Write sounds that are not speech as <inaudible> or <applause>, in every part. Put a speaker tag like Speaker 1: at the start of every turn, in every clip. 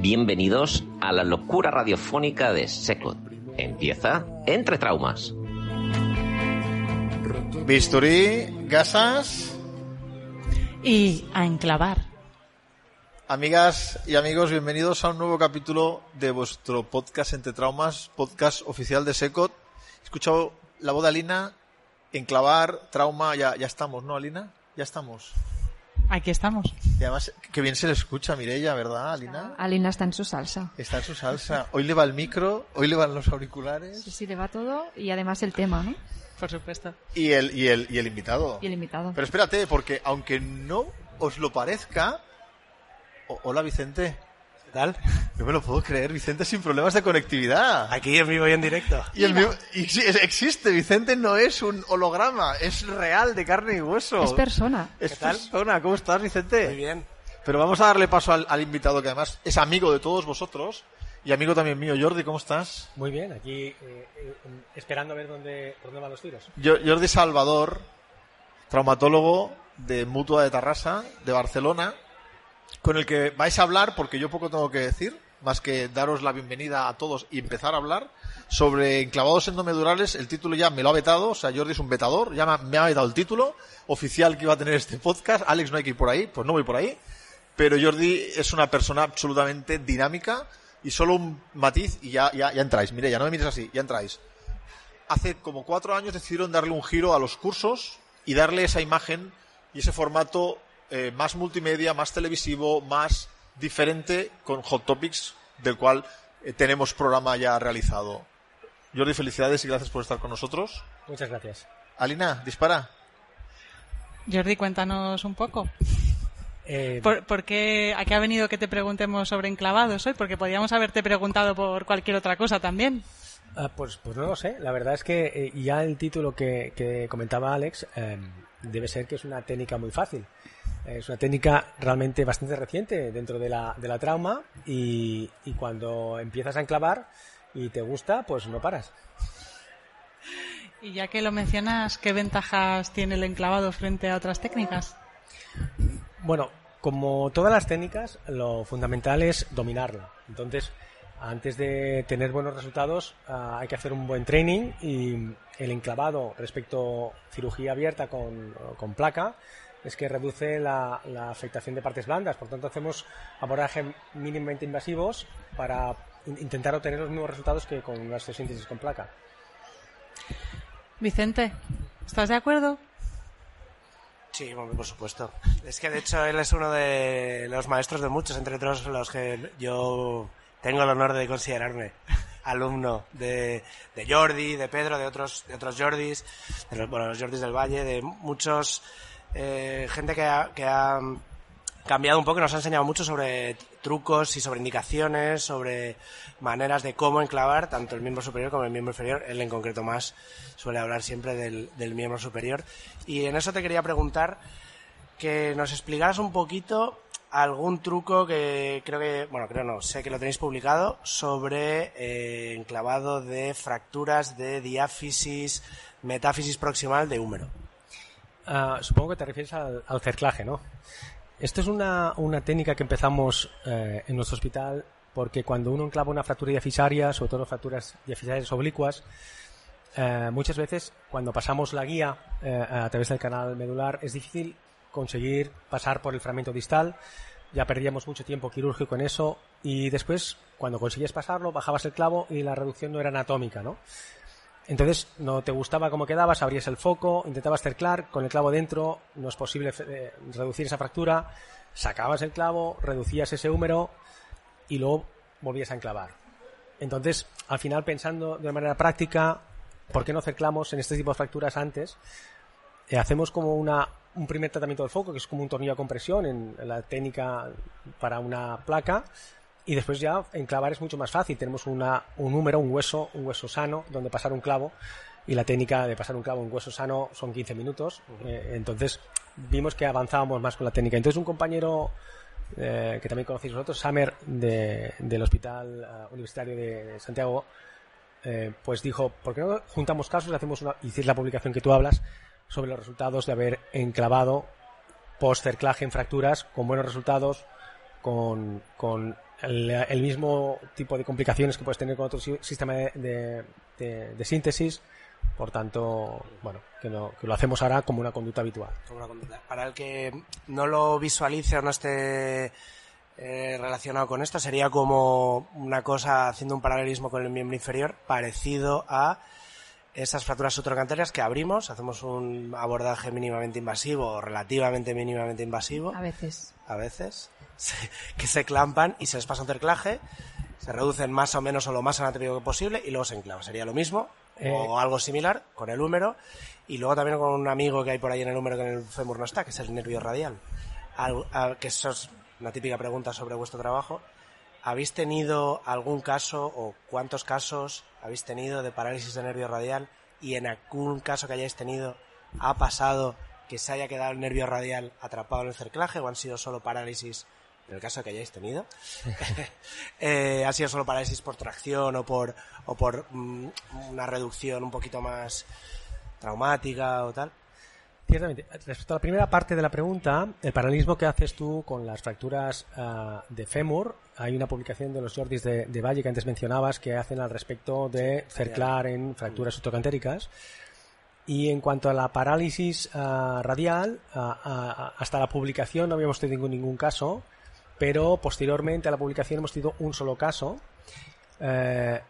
Speaker 1: Bienvenidos a la locura radiofónica de Secot. Empieza Entre Traumas.
Speaker 2: Bisturí, gasas.
Speaker 3: Y a enclavar.
Speaker 2: Amigas y amigos, bienvenidos a un nuevo capítulo de vuestro podcast Entre Traumas, podcast oficial de Secot. He escuchado la voz de Alina, enclavar, trauma, ya, ya estamos, ¿no, Alina? Ya estamos.
Speaker 3: Aquí estamos.
Speaker 2: Y además, que bien se le escucha a Mireia, ¿verdad, Alina?
Speaker 4: Alina está en su salsa.
Speaker 2: Está en su salsa. Hoy le va el micro, hoy le van los auriculares.
Speaker 4: Sí, sí, le va todo y además el tema, ¿no?
Speaker 3: Por supuesto.
Speaker 2: Y el, y el, y el invitado.
Speaker 4: Y el invitado.
Speaker 2: Pero espérate, porque aunque no os lo parezca... O- hola, Vicente.
Speaker 5: ¿Qué tal?
Speaker 2: No me lo puedo creer, Vicente sin problemas de conectividad.
Speaker 5: Aquí en vivo y en directo.
Speaker 2: Y el mío- y sí, es- existe, Vicente no es un holograma, es real, de carne y hueso.
Speaker 4: Es persona.
Speaker 2: Es
Speaker 5: ¿Qué tal?
Speaker 2: persona, ¿cómo estás, Vicente?
Speaker 5: Muy bien.
Speaker 2: Pero vamos a darle paso al, al invitado que además es amigo de todos vosotros y amigo también mío. Jordi, ¿cómo estás?
Speaker 5: Muy bien, aquí eh, eh, esperando a ver dónde, por dónde van los tiros.
Speaker 2: Yo- Jordi Salvador, traumatólogo de Mutua de Tarrasa, de Barcelona, con el que vais a hablar, porque yo poco tengo que decir, más que daros la bienvenida a todos y empezar a hablar sobre enclavados endomedurales. El título ya me lo ha vetado, o sea, Jordi es un vetador, ya me ha- me ha vetado el título oficial que iba a tener este podcast. Alex, no hay que ir por ahí, pues no voy por ahí. Pero Jordi es una persona absolutamente dinámica y solo un matiz y ya, ya, ya entráis. Mire, ya no me mires así, ya entráis hace como cuatro años decidieron darle un giro a los cursos y darle esa imagen y ese formato eh, más multimedia, más televisivo, más diferente con Hot Topics, del cual eh, tenemos programa ya realizado. Jordi, felicidades y gracias por estar con nosotros.
Speaker 5: Muchas gracias.
Speaker 2: Alina, dispara.
Speaker 3: Jordi, cuéntanos un poco.
Speaker 5: Eh,
Speaker 3: ¿Por, por qué, ¿A qué ha venido que te preguntemos sobre enclavados hoy? Porque podríamos haberte preguntado por cualquier otra cosa también.
Speaker 5: ah, pues, pues no lo sé. La verdad es que eh, ya el título que, que comentaba Alex eh, debe ser que es una técnica muy fácil. Es una técnica realmente bastante reciente dentro de la, de la trauma y, y cuando empiezas a enclavar y te gusta, pues no paras.
Speaker 3: Y ya que lo mencionas, ¿qué ventajas tiene el enclavado frente a otras técnicas?
Speaker 5: Bueno, como todas las técnicas, lo fundamental es dominarla. Entonces, antes de tener buenos resultados, ah, hay que hacer un buen training y el enclavado respecto a cirugía abierta con, con placa es que reduce la, la afectación de partes blandas. Por tanto, hacemos abordajes mínimamente invasivos para in- intentar obtener los mismos resultados que con una osteosíntesis con placa.
Speaker 3: Vicente, ¿estás de acuerdo?
Speaker 6: Sí, bueno, por supuesto. Es que de hecho él es uno de los maestros de muchos, entre otros los que yo tengo el honor de considerarme alumno de, de Jordi, de Pedro, de otros, de otros Jordis, de los, bueno, los Jordis del Valle, de muchos, eh, gente que ha, que ha cambiado un poco nos ha enseñado mucho sobre trucos y sobre indicaciones, sobre maneras de cómo enclavar tanto el miembro superior como el miembro inferior. Él en concreto más suele hablar siempre del, del miembro superior. Y en eso te quería preguntar que nos explicaras un poquito algún truco que creo que, bueno, creo no, sé que lo tenéis publicado sobre eh, enclavado de fracturas de diáfisis, metáfisis proximal de húmero.
Speaker 5: Ah, supongo que te refieres al, al cerclaje, ¿no? Esto es una, una técnica que empezamos eh, en nuestro hospital porque cuando uno enclava una fractura diafisaria, sobre todo fracturas diafisarias oblicuas, eh, muchas veces cuando pasamos la guía eh, a través del canal medular es difícil conseguir pasar por el fragmento distal. Ya perdíamos mucho tiempo quirúrgico en eso y después, cuando conseguías pasarlo, bajabas el clavo y la reducción no era anatómica, ¿no? Entonces, no te gustaba cómo quedabas, abrías el foco, intentabas cerclar con el clavo dentro, no es posible eh, reducir esa fractura, sacabas el clavo, reducías ese húmero y luego volvías a enclavar. Entonces, al final, pensando de manera práctica, ¿por qué no cerclamos en este tipo de fracturas antes? Eh, hacemos como una, un primer tratamiento del foco, que es como un tornillo a compresión en, en la técnica para una placa, y después ya enclavar es mucho más fácil. Tenemos una, un número, un hueso, un hueso sano donde pasar un clavo y la técnica de pasar un clavo en hueso sano son 15 minutos. Eh, entonces vimos que avanzábamos más con la técnica. Entonces un compañero eh, que también conocéis vosotros, Samer, de, del Hospital uh, Universitario de, de Santiago, eh, pues dijo, ¿por qué no juntamos casos y hacemos una, hiciste la publicación que tú hablas sobre los resultados de haber enclavado post-cerclaje en fracturas con buenos resultados, con, con el, mismo tipo de complicaciones que puedes tener con otro sistema de, de, síntesis. Por tanto, bueno, que, no, que, lo hacemos ahora como una conducta habitual.
Speaker 6: Para el que no lo visualice o no esté eh, relacionado con esto, sería como una cosa haciendo un paralelismo con el miembro inferior, parecido a esas fracturas sutracantarias que abrimos, hacemos un abordaje mínimamente invasivo o relativamente mínimamente invasivo.
Speaker 4: A veces.
Speaker 6: A veces que se clampan y se les pasa un cerclaje, se reducen más o menos o lo más anatómico posible y luego se enclavan. Sería lo mismo eh. o algo similar con el húmero y luego también con un amigo que hay por ahí en el húmero que en el fémur no está, que es el nervio radial. Al, al, que eso es una típica pregunta sobre vuestro trabajo. ¿Habéis tenido algún caso o cuántos casos habéis tenido de parálisis de nervio radial y en algún caso que hayáis tenido ha pasado que se haya quedado el nervio radial atrapado en el cerclaje o han sido solo parálisis en el caso que hayáis tenido, <laughs> eh, ha sido solo parálisis por tracción o por, o por mm, una reducción un poquito más traumática o tal.
Speaker 5: Ciertamente. Respecto a la primera parte de la pregunta, el paralelismo que haces tú con las fracturas uh, de fémur, hay una publicación de los Jordis de, de, Valle que antes mencionabas que hacen al respecto de cerclar en fracturas sutracantéricas. Y en cuanto a la parálisis uh, radial, uh, hasta la publicación no habíamos tenido ningún caso pero posteriormente a la publicación hemos tenido un solo caso, eh,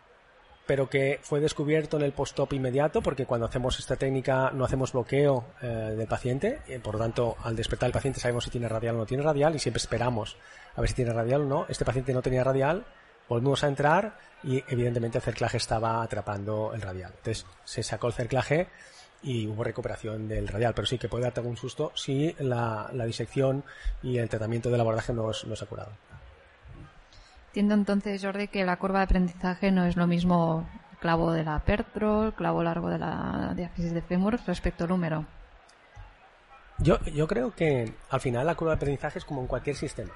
Speaker 5: pero que fue descubierto en el post-op inmediato, porque cuando hacemos esta técnica no hacemos bloqueo eh, del paciente, y por lo tanto al despertar el paciente sabemos si tiene radial o no tiene radial y siempre esperamos a ver si tiene radial o no. Este paciente no tenía radial, volvimos a entrar y evidentemente el cerclaje estaba atrapando el radial. Entonces se sacó el cerclaje y hubo recuperación del radial, pero sí que puede darte algún susto si la, disección y el tratamiento del abordaje no, no se ha curado.
Speaker 4: Entiendo entonces, Jordi, que la curva de aprendizaje no es lo mismo clavo de la pertro, clavo largo de la diáfisis de fémur respecto al número.
Speaker 5: Yo, yo creo que al final la curva de aprendizaje es como en cualquier sistema.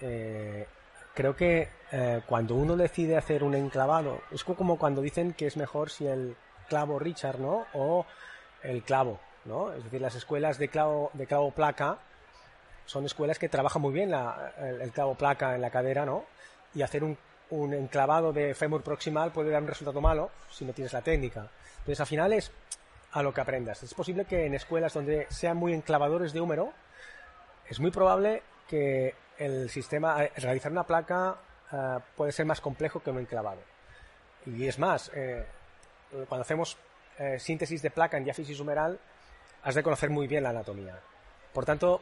Speaker 5: Eh, creo que eh, cuando uno decide hacer un enclavado, es como cuando dicen que es mejor si el clavo Richard, ¿no? O el clavo, ¿no? Es decir, las escuelas de clavo, de clavo placa son escuelas que trabajan muy bien la, el, el, clavo placa en la cadera, ¿no? Y hacer un, enclavado de fémur proximal puede dar un resultado malo si no tienes la técnica. Entonces, al final es a lo que aprendas. Es posible que en escuelas donde sean muy enclavadores de húmero, es muy probable que el sistema, realizar una placa uh, puede ser más complejo que un enclavado. Y es más, eh, cuando hacemos eh, síntesis de placa en diáfisis humeral, has de conocer muy bien la anatomía. Por tanto,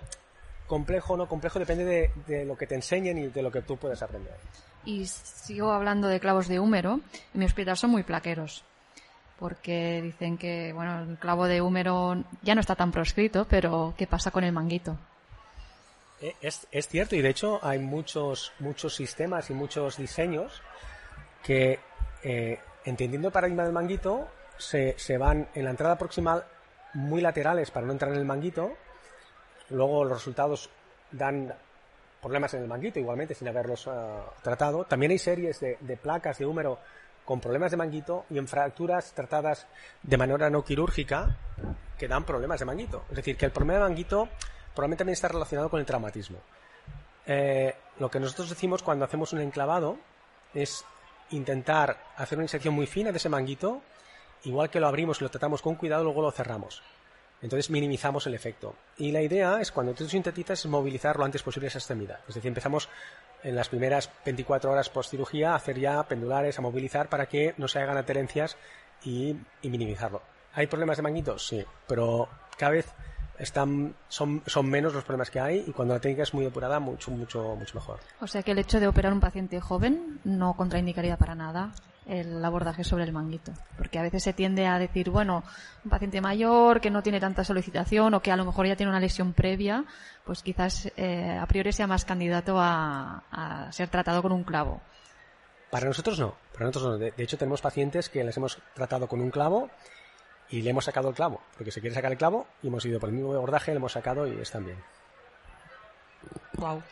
Speaker 5: complejo o no complejo depende de, de, lo que te enseñen y de lo que tú puedes aprender.
Speaker 4: Y sigo hablando de clavos de húmero. En mi hospital son muy plaqueros. Porque dicen que, bueno, el clavo de húmero ya no está tan proscrito, pero ¿qué pasa con el manguito?
Speaker 5: Es, es cierto, y de hecho hay muchos, muchos sistemas y muchos diseños que, eh, entendiendo el paradigma del manguito, se, se, van en la entrada proximal muy laterales para no entrar en el manguito. Luego los resultados dan problemas en el manguito, igualmente sin haberlos uh, tratado. También hay series de, placas de húmero con problemas de manguito y en fracturas tratadas de manera no quirúrgica que dan problemas de manguito. Es decir, que el problema de manguito probablemente también está relacionado con el traumatismo. Eh, lo que nosotros decimos cuando hacemos un enclavado es intentar hacer una inserción muy fina de ese manguito igual que lo abrimos y lo tratamos con cuidado, luego lo cerramos. Entonces minimizamos el efecto. Y la idea es cuando tú sintetizas es movilizar lo antes posible esa extremidad. Es decir, empezamos en las primeras 24 horas post cirugía a hacer ya pendulares, a movilizar para que no se hagan adherencias y, y minimizarlo. ¿Hay problemas de manguitos? Sí, pero cada vez están, son, son menos los problemas que hay y cuando la técnica es muy depurada, mucho, mucho, mucho mejor.
Speaker 4: O sea que el hecho de operar un paciente joven no contraindicaría para nada el abordaje sobre el manguito. Porque a veces se tiende a decir, bueno, un paciente mayor que no tiene tanta solicitación o que a lo mejor ya tiene una lesión previa, pues quizás eh, a priori sea más candidato a, a ser tratado con un clavo.
Speaker 5: Para nosotros no, para nosotros no. De, de hecho, tenemos pacientes que les hemos tratado con un clavo y le hemos sacado el clavo, porque se quiere sacar el clavo y hemos ido por el mismo abordaje, le hemos sacado y están bien.
Speaker 3: Wow.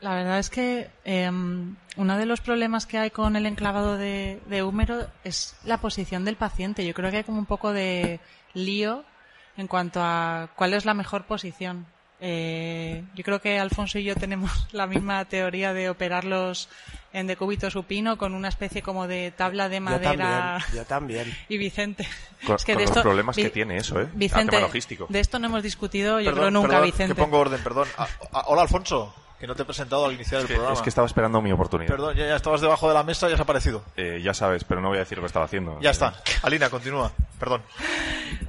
Speaker 3: La verdad es que eh, uno de los problemas que hay con el enclavado de, de húmero es la posición del paciente. Yo creo que hay como un poco de lío en cuanto a cuál es la mejor posición. Eh, yo creo que Alfonso y yo tenemos <laughs> la misma teoría de operarlos en decúbito supino con una especie como de tabla de
Speaker 6: Yo
Speaker 3: madera.
Speaker 6: también, yo también. <laughs>
Speaker 3: Y Vicente.
Speaker 7: Con,
Speaker 3: es que
Speaker 7: con
Speaker 3: de
Speaker 7: los
Speaker 3: esto,
Speaker 7: problemas que tiene eso, ¿eh? El
Speaker 3: Vicente,
Speaker 7: tema logístico.
Speaker 3: de esto no hemos discutido, yo
Speaker 2: Perdón,
Speaker 3: creo nunca,
Speaker 2: perdón,
Speaker 3: Vicente.
Speaker 2: Que pongo orden, perdón. Hola, Alfonso, que no te he presentado al iniciar el
Speaker 7: Es que,
Speaker 2: programa.
Speaker 7: es que estaba esperando mi oportunidad.
Speaker 2: Perdón, ya, ya estabas debajo de la mesa y has aparecido.
Speaker 7: Eh, ya sabes, pero no voy a decir lo que estaba haciendo.
Speaker 2: Ya está. Alina, continúa. Perdón.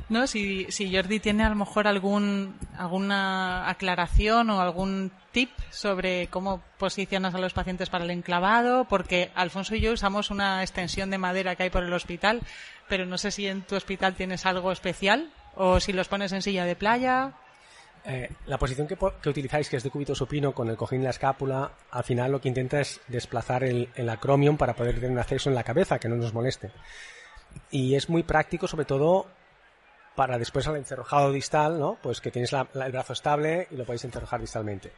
Speaker 3: No, si, si Jordi tiene a lo mejor algún, alguna aclaración o algún tip sobre cómo posicionas a los pacientes para el enclavado, porque Alfonso y yo usamos una extensión de madera que hay por el hospital, pero no sé si en tu hospital tienes algo especial o si los pones en silla de playa.
Speaker 5: Eh, la posición que, utilizáis, que es de cúbito supino con el cojín y la escápula, al final lo que intenta es desplazar el, el acromion para poder tener un acceso en la cabeza que no nos moleste. Y es muy práctico, sobre todo para después al encerrojado distal, ¿no? Pues que tienes el brazo estable y lo podéis encerrojar distalmente.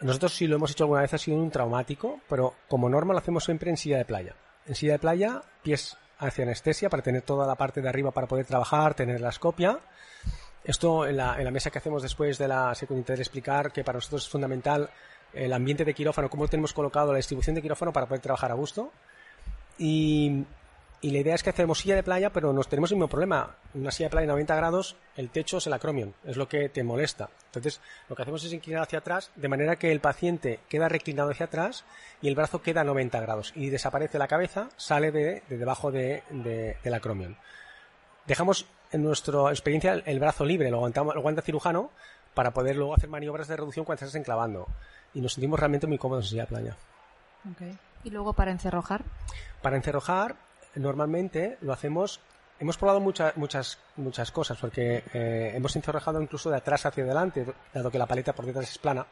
Speaker 5: Nosotros si lo hemos hecho alguna vez ha sido un traumático, pero como norma lo hacemos siempre en silla de playa. En silla de playa, pies hacia anestesia para tener toda la parte de arriba para poder trabajar, tener la escopia. Esto en la, mesa que hacemos después de la secuencia intentaré explicar que para nosotros es fundamental el ambiente de quirófano, cómo tenemos colocado la distribución de quirófano para poder trabajar a gusto. Y, la idea es que hacemos silla de playa, pero nos tenemos el mismo problema. Una silla de playa de 90 grados, el techo es el acromion, es lo que te molesta. Entonces, lo que hacemos es inclinar hacia atrás, de manera que el paciente queda reclinado hacia atrás y el brazo queda a 90 grados. Y desaparece la cabeza, sale de, de debajo de, de- del acromion. Dejamos en nuestra experiencia el, el brazo libre, lo, aguantamos, lo aguanta cirujano, para poder luego hacer maniobras de reducción cuando estás enclavando. Y nos sentimos realmente muy cómodos en silla de playa.
Speaker 4: Y luego para encerrojar.
Speaker 5: Para encerrojar, normalmente lo hacemos. Hemos probado muchas muchas muchas cosas, porque eh, hemos encerrojado incluso de atrás hacia adelante, dado que la paleta por detrás es plana.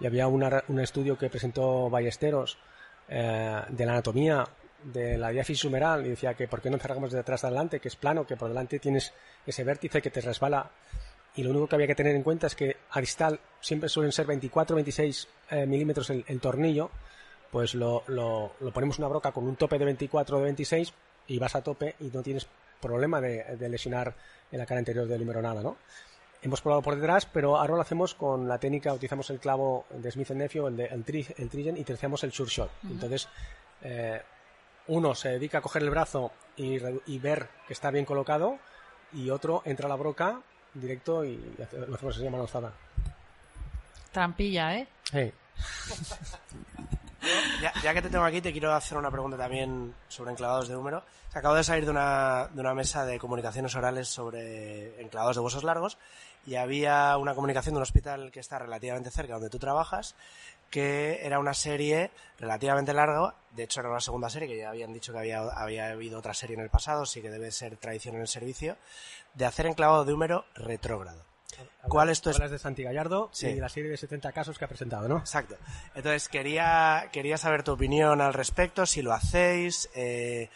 Speaker 5: Y había una- un estudio que presentó Ballesteros eh, de la anatomía de la diáfisis humeral y decía que por qué no encerramos de atrás adelante, que es plano, que por delante tienes ese vértice que te resbala. Y lo único que había que tener en cuenta es que a distal siempre suelen ser 24-26 eh, milímetros el, el tornillo, pues lo, lo, lo ponemos una broca con un tope de 24 o de 26 y vas a tope y no tienes problema de, de lesionar en la cara anterior del húmero nada, ¿no? Hemos probado por detrás, pero ahora lo hacemos con la técnica, utilizamos el clavo de Smith Nephew, el, de, el, tri, el Trigen, y terciamos el sure shot. Entonces, eh, uno se dedica a coger el brazo y, ver que está bien colocado, y otro entra a la broca directo y hace- lo hacemos así a mano alzada.
Speaker 3: Trampilla, ¿eh?
Speaker 5: Sí.
Speaker 6: Ya, ya que te tengo aquí, te quiero hacer una pregunta también sobre enclavados de húmero. Se acabo de salir de una, de una mesa de comunicaciones orales sobre enclavados de huesos largos y había una comunicación de un hospital que está relativamente cerca donde tú trabajas, que era una serie relativamente larga, de hecho era una segunda serie, que ya habían dicho que había, había habido otra serie en el pasado, sí que debe ser tradición en el servicio, de hacer enclavado de húmero retrógrado. ¿Cuál es
Speaker 5: de Santi Gallardo
Speaker 6: Sí.
Speaker 5: y la serie de 70 casos que ha presentado, ¿no?
Speaker 6: Exacto. Entonces quería, quería saber tu opinión al respecto, si lo hacéis, eh,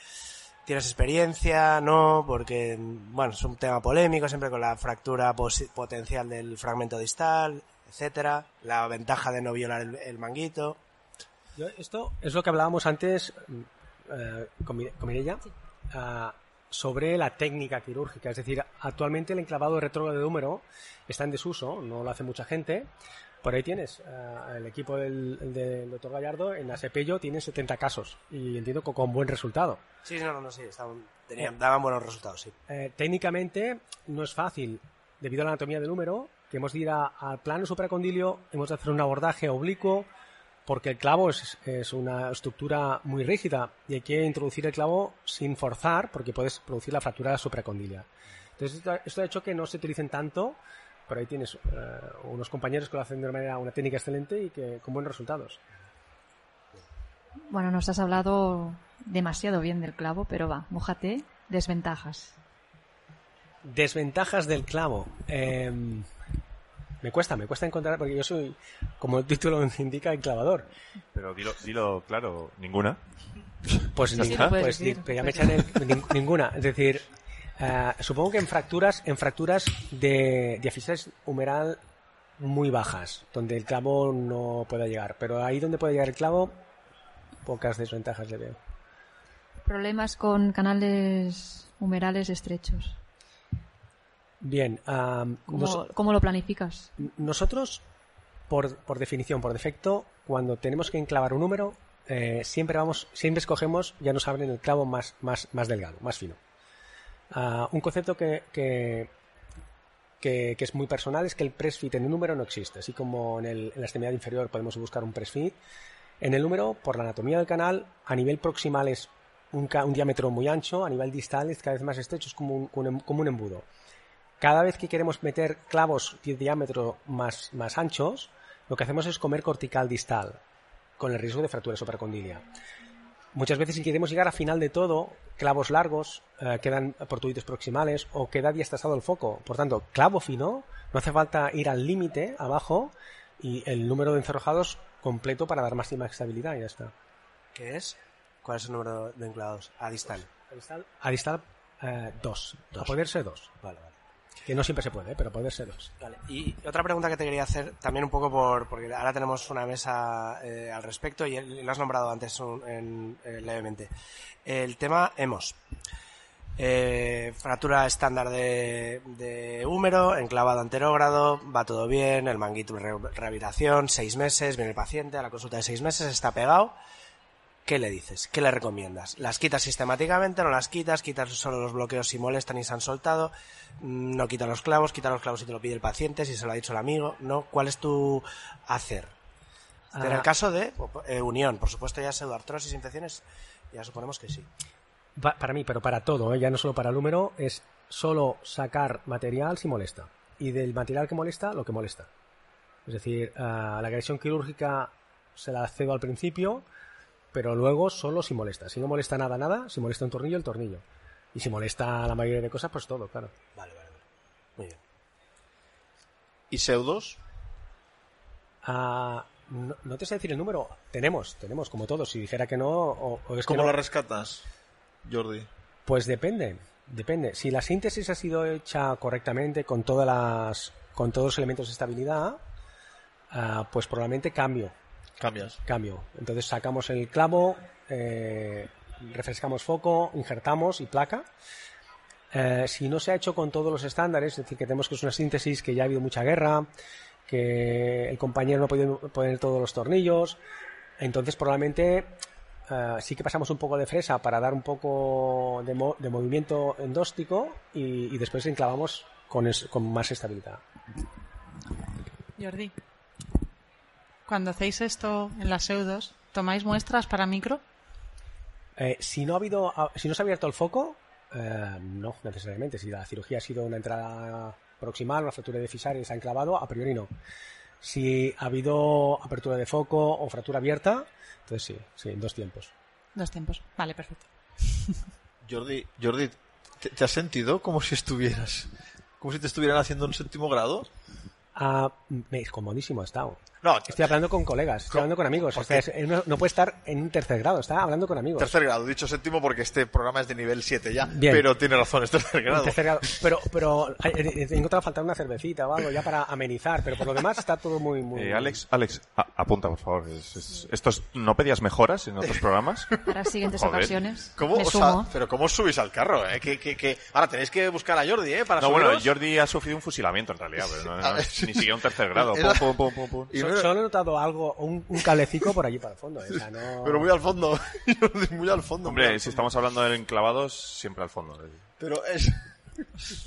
Speaker 6: tienes experiencia, no, porque bueno, es un tema polémico siempre con la fractura potencial del fragmento distal, etcétera, la ventaja de no violar el, el manguito.
Speaker 5: Yo- esto es lo que hablábamos antes eh, con, Mi- con Mireia, ah, sobre la técnica quirúrgica. Es decir, actualmente el enclavado retrógrado de húmero está en desuso, no lo hace mucha gente. Por ahí tienes, eh, el equipo del, del doctor Gallardo en Asepello tiene 70 casos y entiendo que con buen resultado.
Speaker 6: Sí, no, no, no, sí, estaban- tenían- daban buenos resultados, sí.
Speaker 5: Eh, técnicamente no es fácil, debido a la anatomía del número, que hemos de ir a- al plano supracondilio, hemos de hacer un abordaje oblicuo, porque el clavo es, es una estructura muy rígida y hay que introducir el clavo sin forzar, porque puedes producir la fractura supracondilia. Entonces, esto, esto ha hecho que no se utilicen tanto, pero ahí tienes eh, unos compañeros que lo hacen de una manera, una técnica excelente y que con buenos resultados.
Speaker 4: Bueno, nos has hablado demasiado bien del clavo, pero va, mójate. Desventajas.
Speaker 5: Desventajas del clavo. Eh, me cuesta, me cuesta encontrar, porque yo soy, como el título <laughs> indica, enclavador.
Speaker 7: Pero dilo, dilo claro, ninguna.
Speaker 5: Pues,
Speaker 7: está.
Speaker 5: pues
Speaker 4: puedes
Speaker 5: ni-
Speaker 4: decir,
Speaker 5: pero ya me
Speaker 4: pues
Speaker 5: echan el- nin- ninguna. Es decir, eh, supongo que en fracturas, en fracturas de diáfisis humeral muy bajas, donde el clavo no pueda llegar. Pero ahí donde puede llegar el clavo, pocas desventajas le veo.
Speaker 4: Problemas con canales humerales estrechos.
Speaker 5: Bien, am,
Speaker 4: ¿Cómo,
Speaker 5: nos-
Speaker 4: cómo lo planificas?
Speaker 5: nosotros, por, por definición, por defecto, cuando tenemos que enclavar un número, eh, siempre vamos, siempre escogemos, ya nos abren el clavo más, más, más delgado, más fino. Ah, un concepto que, que, que- que es muy personal es que el press fit en un número no existe. Así como en, el- en la extremidad inferior podemos buscar un press fit, en el número, por la anatomía del canal, a nivel proximal es un, un diámetro muy ancho, a nivel distal es cada vez más estrecho, es como un- como un embudo cada vez que queremos meter clavos de diámetro más, más anchos, lo que hacemos es comer cortical distal, con el riesgo de fractura supracondilia. Muchas veces si queremos llegar a final de todo, clavos largos, eh, quedan portuitos proximales o queda diastasado el foco. Por tanto, clavo fino, no hace falta ir al límite abajo y el número de encerrojados completo para dar máxima estabilidad y ya está.
Speaker 6: ¿Qué es? ¿Cuál es el número de enclavados? A distal.
Speaker 5: A distal, a distal eh, dos.
Speaker 6: Dos.
Speaker 5: A poder ser dos.
Speaker 6: Vale, vale.
Speaker 5: Que no siempre se puede, ¿eh? pero poder ser dos.
Speaker 6: Vale, y otra pregunta que te quería hacer, también un poco por, porque ahora tenemos una mesa eh, al respecto y lo has nombrado antes un- en- eh, levemente. El tema hemos. Fractura estándar de, de húmero, enclavado anterógrado, va todo bien, el manguito re- rehabilitación, seis meses, viene el paciente a la consulta de seis meses, está pegado. ¿Qué le dices? ¿Qué le recomiendas? ¿Las quitas sistemáticamente? ¿No las quitas? ¿Quitas solo los bloqueos si molestan y se han soltado? Mm, ¿No quita los clavos? ¿Quita los clavos si te lo pide el paciente? ¿Si se lo ha dicho el amigo? ¿No? ¿Cuál es tu hacer? En el
Speaker 5: Ah.
Speaker 6: caso de eh, unión, por supuesto ya pseudoartrosis, infecciones, ya suponemos que sí.
Speaker 5: Pa- para mí, pero para todo, ¿eh? ya no solo para el número, es solo sacar material si molesta. Y del material que molesta, lo que molesta. Es decir, ah, la agresión quirúrgica se la cedo al principio, pero luego solo si molesta. Si no molesta nada, nada, si molesta un tornillo, el tornillo. Y si molesta la mayoría de cosas, pues todo, claro.
Speaker 6: Vale, vale, vale. Muy bien.
Speaker 2: ¿Y pseudos?
Speaker 5: Ah, no, no te sé decir el número. Tenemos, tenemos, como todos. Si dijera que no, o, o es que
Speaker 2: ¿Cómo
Speaker 5: no,
Speaker 2: la rescatas, Jordi?
Speaker 5: Pues depende, depende. Si la síntesis ha sido hecha correctamente con todas las, con todos los elementos de estabilidad, ah, pues probablemente cambio,
Speaker 2: Cambias.
Speaker 5: cambio. Entonces sacamos el clavo, eh, refrescamos foco, injertamos y placa. Eh, si no se ha hecho con todos los estándares, es decir, que tenemos que es una síntesis, que ya ha habido mucha guerra, que el compañero no ha podido poner todos los tornillos, entonces probablemente eh, sí que pasamos un poco de fresa para dar un poco de, mo- de movimiento endóstico y, y después enclavamos con, es- con más estabilidad.
Speaker 3: Jordi, cuando hacéis esto en las pseudos, ¿tomáis muestras para micro?
Speaker 5: Eh, si no ha habido, ah, si no se ha abierto el foco, eh, no necesariamente. Si la cirugía ha sido una entrada proximal, una fractura de fisar y se ha enclavado, a priori no. Si ha habido apertura de foco o fractura abierta, entonces sí, sí, en dos tiempos.
Speaker 3: Dos tiempos. Vale, perfecto. <laughs>
Speaker 2: Jordi, Jordi, ¿te, te has sentido como si estuvieras, como si te estuvieran haciendo un séptimo grado?
Speaker 5: Ah, me- es comodísimo ha estado.
Speaker 2: No,
Speaker 5: Estoy hablando con colegas, estoy hablando con amigos.
Speaker 2: ¿Por
Speaker 5: O sea,
Speaker 2: qué?
Speaker 5: no, no puede estar en un tercer grado, está hablando con amigos.
Speaker 2: tercer grado, dicho séptimo porque este programa es de nivel 7 ya,
Speaker 5: Bien.
Speaker 2: pero tiene razón, es tercer grado.
Speaker 5: tercer grado. Pero, pero eh, eh, he encontrado faltar una cervecita o algo ya para amenizar, pero por lo demás está todo muy, muy.
Speaker 7: Eh, Alex, Alex, a- punta, por favor. Es- es- estos, ¿No pedías mejoras en otros programas? <laughs>
Speaker 4: Para siguientes
Speaker 7: Joder.
Speaker 4: ocasiones.
Speaker 2: ¿Cómo?
Speaker 4: Me
Speaker 2: O sea,
Speaker 4: sumo.
Speaker 2: pero ¿cómo os subís al carro? Eh? Que, que, que... Ahora tenéis que buscar a Jordi, ¿eh? Para
Speaker 7: No, bueno,
Speaker 2: subiros.
Speaker 7: Jordi ha sufrido un fusilamiento en realidad, pero no, no, <laughs> ni siquiera un tercer grado.
Speaker 2: Era-
Speaker 7: Pum, pum, pum,
Speaker 5: Solo he notado algo, un, un cablecico por allí para el fondo. ¿eh? O sea, no- <laughs>
Speaker 2: Pero muy al fondo. <laughs> Muy al fondo.
Speaker 7: Hombre,
Speaker 2: al
Speaker 7: si estamos hablando de enclavados, siempre al fondo.
Speaker 2: Pero es... <laughs>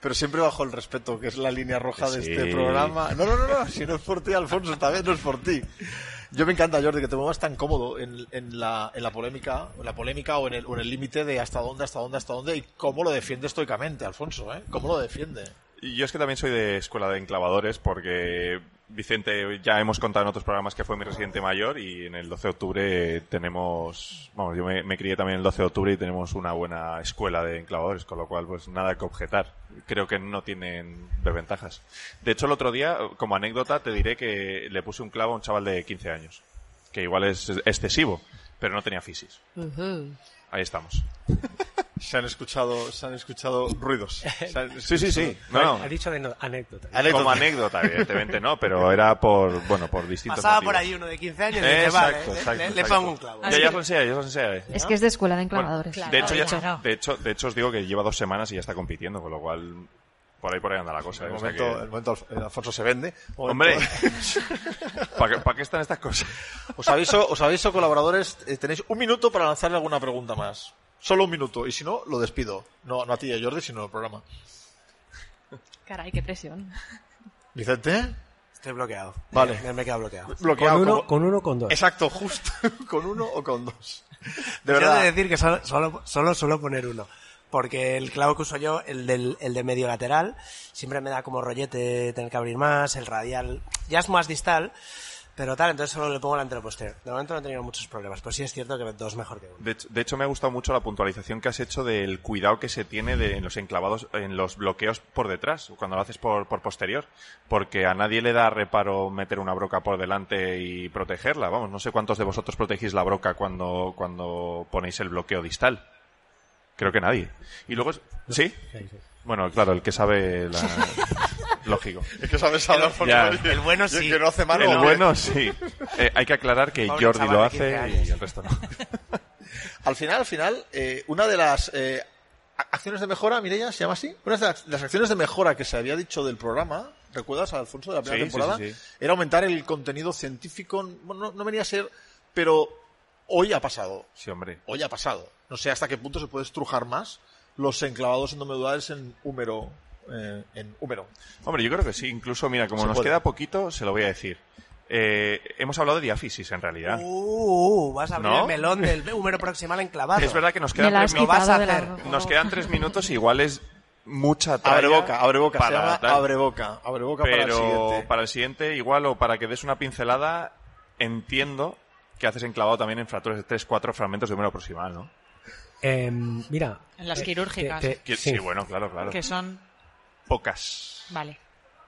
Speaker 2: Pero siempre bajo el respeto, que es la línea roja de este programa. No, no, no, no, si no es por ti, Alfonso, esta vez no es por ti. Yo me encanta, Jordi, que te muevas tan cómodo en, en la, en la polémica, en la polémica o en el o en el límite de hasta dónde, hasta dónde, hasta dónde y cómo lo defiende estoicamente, Alfonso, ¿eh? ¿Cómo lo defiende?
Speaker 7: Y yo es que también soy de escuela de enclavadores porque Vicente ya hemos contado en otros programas que fue mi residente mayor y en el 12 de octubre tenemos, vamos, yo me, crié también el 12 de octubre y tenemos una buena escuela de enclavadores, con lo cual pues nada que objetar. Creo que no tienen desventajas. De hecho el otro día, como anécdota, te diré que le puse un clavo a un chaval de 15 años, que igual es excesivo, pero no tenía fisis. Ahí estamos. <laughs>
Speaker 2: Se han escuchado, se han escuchado ruidos. <laughs>
Speaker 7: Sí, sí, sí. No, no.
Speaker 5: Ha dicho de no- anécdota.
Speaker 2: Anécdota.
Speaker 7: Como anécdota, evidentemente no, pero era por, bueno, por distintos
Speaker 6: Pasaba
Speaker 7: motivos.
Speaker 6: por ahí uno de 15 años y dije,
Speaker 7: Exacto,
Speaker 6: vale, le-
Speaker 7: exacto,
Speaker 6: le, pongo un clavo.
Speaker 7: Ya, ya os enseñaré, ya os lo enseñaré.
Speaker 4: Es que es de escuela de
Speaker 7: Bueno,
Speaker 4: enclavadores.
Speaker 7: de, hecho, ya-
Speaker 3: claro.
Speaker 7: de, hecho, de hecho, os digo que lleva dos semanas y ya está compitiendo, con lo cual por ahí por ahí anda la cosa.
Speaker 2: El
Speaker 7: ¿eh? O sea
Speaker 2: momento,
Speaker 7: que-
Speaker 2: el momento Alf- Alfonso se vende.
Speaker 7: Hombre,
Speaker 2: Momento- <laughs>
Speaker 7: ¿para qué, pa' qué están estas cosas?
Speaker 2: Os aviso, os aviso, colaboradores, eh, tenéis un minuto para lanzarle alguna pregunta más. Solo un minuto. Y si no, lo despido. No, no a ti y a Jordi, sino al programa.
Speaker 4: Caray, qué presión.
Speaker 2: Vicente,
Speaker 6: Estoy bloqueado.
Speaker 2: Vale.
Speaker 6: Me, quedado bloqueado.
Speaker 2: bloqueado.
Speaker 5: Con uno,
Speaker 2: como-
Speaker 5: con uno, con dos.
Speaker 2: Exacto, justo. <laughs> ¿Con uno o con dos? De
Speaker 6: Yo he
Speaker 2: verdad.
Speaker 6: de decir que solo, solo, solo suelo poner uno. Porque el clavo que uso yo, el, del, el de medio lateral, siempre me da como rollete tener que abrir más, el radial ya es más distal, pero tal, entonces solo le pongo el antero posterior. De momento no he tenido muchos problemas, pero sí es cierto que dos mejor que uno.
Speaker 7: De hecho, de hecho, me ha gustado mucho la puntualización que has hecho del cuidado que se tiene de, en los enclavados, en los bloqueos por detrás, cuando lo haces por, por posterior. Porque a nadie le da reparo meter una broca por delante y protegerla. Vamos, no sé cuántos de vosotros protegís la broca cuando, cuando ponéis el bloqueo distal. Creo que nadie. Y luego, es- ¿sí?
Speaker 5: Sí, sí.
Speaker 7: Bueno, claro, el que sabe la... <laughs> Lógico.
Speaker 2: Es que sabes hablar por
Speaker 7: Ya.
Speaker 2: medio.
Speaker 6: El bueno
Speaker 2: Y el
Speaker 6: sí.
Speaker 2: que no hace mano.
Speaker 7: El
Speaker 2: ¿no?
Speaker 7: bueno, sí. <laughs> Eh, hay que aclarar que
Speaker 6: Pobre
Speaker 7: Jordi lo
Speaker 6: de 15
Speaker 7: hace y el resto no. <laughs>
Speaker 2: Al final, al final, eh, una de las eh, acciones de mejora, Mireia, ¿se llama así? Una de las, las acciones de mejora que se había dicho del programa, ¿recuerdas, Alfonso, de la primera
Speaker 7: Sí, sí,
Speaker 2: temporada?
Speaker 7: sí, sí.
Speaker 2: Era aumentar el contenido científico. Bueno, no, no venía a ser, pero hoy ha pasado.
Speaker 7: Sí, hombre.
Speaker 2: Hoy ha pasado. No sé hasta qué punto se puede estrujar más los enclavados endomedulares en húmero. eh, en húmero.
Speaker 7: Hombre, yo creo que sí. Incluso, mira, como
Speaker 2: Se
Speaker 7: nos
Speaker 2: puede.
Speaker 7: queda poquito, se lo voy a decir. Eh, hemos hablado de diáfisis, en realidad.
Speaker 6: Uh, vas a abrir
Speaker 7: ¿No?
Speaker 6: el melón del húmero proximal enclavado.
Speaker 7: es verdad que nos quedan, tres,
Speaker 4: la <laughs> ropa.
Speaker 7: nos quedan tres minutos, igual es mucha
Speaker 2: Abre boca, abre boca. Se
Speaker 7: para
Speaker 2: llama
Speaker 7: tal.
Speaker 2: abre boca. Abre boca para el
Speaker 7: Pero
Speaker 2: siguiente.
Speaker 7: para el siguiente, igual, o para que des una pincelada, entiendo que haces enclavado también en fracturas de 3-4 fragmentos de húmero proximal, ¿no?
Speaker 5: Em, mira.
Speaker 3: En las
Speaker 5: eh,
Speaker 3: quirúrgicas.
Speaker 5: te- te-
Speaker 7: Que-
Speaker 5: sí,
Speaker 7: sí, bueno, claro, claro.
Speaker 3: Que son.
Speaker 7: Pocas.
Speaker 3: Vale.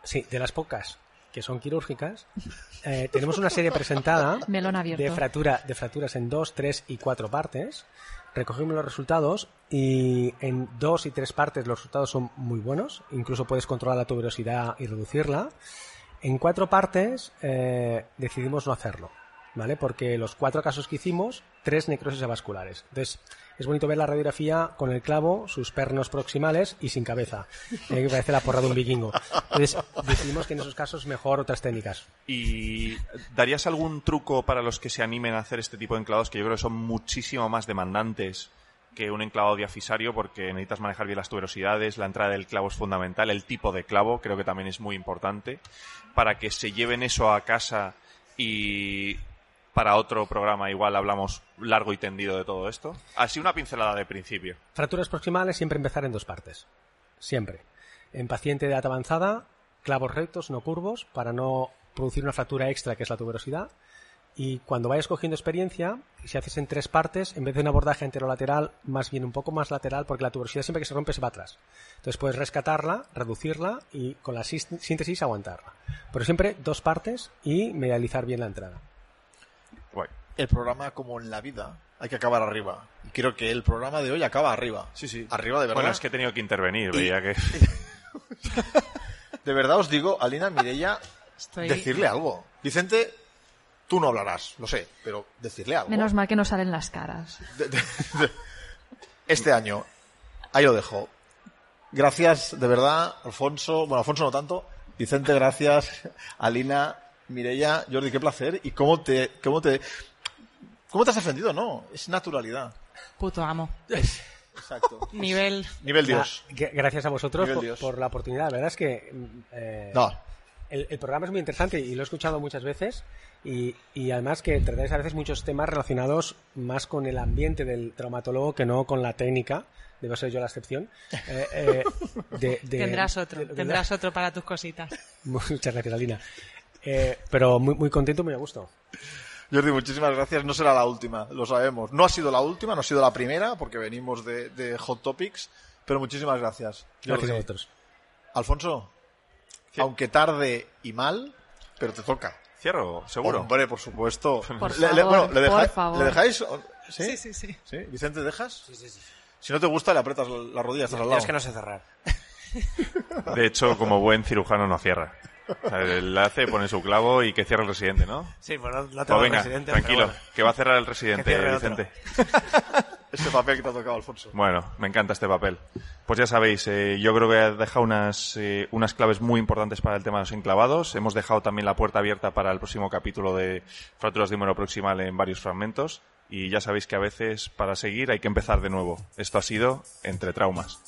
Speaker 5: sí, de las pocas que son quirúrgicas, eh, tenemos una serie presentada <laughs>
Speaker 4: Melón abierto.
Speaker 5: de, fractura, de fracturas en dos, tres y cuatro partes. Recogimos los resultados y en dos y tres partes los resultados son muy buenos. Incluso puedes controlar la tuberosidad y reducirla. En cuatro partes eh, decidimos no hacerlo, ¿vale? Porque los cuatro casos que hicimos, tres necrosis avasculares. Entonces, es bonito ver la radiografía con el clavo, sus pernos proximales y sin cabeza. Eh, que parece la porra de un vikingo. Entonces, decidimos que en esos casos mejor otras técnicas.
Speaker 7: ¿Y darías algún truco para los que se animen a hacer este tipo de enclavados que yo creo que son muchísimo más demandantes que un enclavado diafisario porque necesitas manejar bien las tuberosidades, la entrada del clavo es fundamental, el tipo de clavo creo que también es muy importante para que se lleven eso a casa y para otro programa igual hablamos largo y tendido de todo esto. Así una pincelada de principio.
Speaker 5: Fracturas proximales siempre empezar en dos partes. Siempre. En paciente de edad avanzada, clavos rectos, no curvos, para no producir una fractura extra que es la tuberosidad. Y cuando vayas cogiendo experiencia, si haces en tres partes, en vez de un abordaje enterolateral, más bien un poco más lateral, porque la tuberosidad siempre que se rompe se va atrás. Entonces puedes rescatarla, reducirla y con la sis- síntesis aguantarla. Pero siempre dos partes y medializar bien la entrada.
Speaker 7: Guay.
Speaker 2: el programa como en la vida hay que acabar arriba. Y creo que el programa de hoy acaba arriba.
Speaker 7: Sí, sí.
Speaker 2: Arriba de verdad.
Speaker 7: Bueno, es que he tenido que intervenir, veía que... <laughs>
Speaker 2: De verdad os digo, Alina
Speaker 3: Estoy.
Speaker 2: decirle algo. Vicente, Tú no hablarás, lo sé, pero decirle algo.
Speaker 4: Menos mal que no salen las caras.
Speaker 2: de- de- de- este año. Ahí lo dejo. Gracias, de verdad, Alfonso. Bueno, Alfonso no tanto. Vicente, gracias. Alina, Mireia, Jordi, qué placer. ¿Y cómo te, cómo te, cómo te has defendido? No, es naturalidad.
Speaker 3: Puto amo.
Speaker 2: Exacto. <laughs>
Speaker 3: Nivel.
Speaker 2: Nivel Dios.
Speaker 5: Gra- Gracias a vosotros por,
Speaker 2: Dios.
Speaker 5: por la oportunidad. La verdad es que eh,
Speaker 2: No,
Speaker 5: el, el programa es muy interesante y lo he escuchado muchas veces. Y, y además que tratáis a veces muchos temas relacionados más con el ambiente del traumatólogo que no con la técnica. Debo ser yo la excepción. Eh, eh, de- de- <laughs>
Speaker 3: Tendrás otro.
Speaker 5: de- de-
Speaker 3: Tendrás otro para tus cositas. <laughs>
Speaker 5: Muchas gracias, Alina. Eh, pero muy, muy contento, muy a gusto.
Speaker 2: Jordi, muchísimas gracias. No será la última, lo sabemos. No ha sido la última, no ha sido la primera, porque venimos de, de Hot Topics, pero muchísimas gracias.
Speaker 5: Gracias a vosotros.
Speaker 2: Alfonso, aunque tarde y mal, pero te toca.
Speaker 7: Cierro, seguro.
Speaker 2: Hombre, por supuesto.
Speaker 4: Por
Speaker 2: Le- bueno, ¿le,
Speaker 4: por
Speaker 2: dejáis-
Speaker 4: favor.
Speaker 2: ¿le dejáis? ¿Sí?
Speaker 3: Sí, sí, sí.
Speaker 2: ¿Sí? ¿Vicente, dejas? Sí, sí, sí. Si no te gusta, le aprietas la rodilla, estás al
Speaker 6: Yo
Speaker 2: lado.
Speaker 6: es que no sé cerrar.
Speaker 7: De hecho, como buen cirujano no cierra. O sea, él hace, pone su clavo y que cierre el residente, ¿no?
Speaker 6: Sí, bueno, no
Speaker 7: Pues
Speaker 6: tengo
Speaker 7: venga,
Speaker 6: residente.
Speaker 7: tranquilo,
Speaker 6: bueno.
Speaker 7: que va a cerrar el residente. Vicente. <laughs>
Speaker 2: Este papel que te ha tocado, Alfonso.
Speaker 7: Bueno, me encanta este papel. Pues ya sabéis, eh, yo creo que he dejado unas, eh, unas claves muy importantes para el tema de los enclavados. Hemos dejado también la puerta abierta para el próximo capítulo de Fracturas de Húmero Proximal en varios fragmentos. Y ya sabéis que a veces para seguir hay que empezar de nuevo. Esto ha sido Entre Traumas.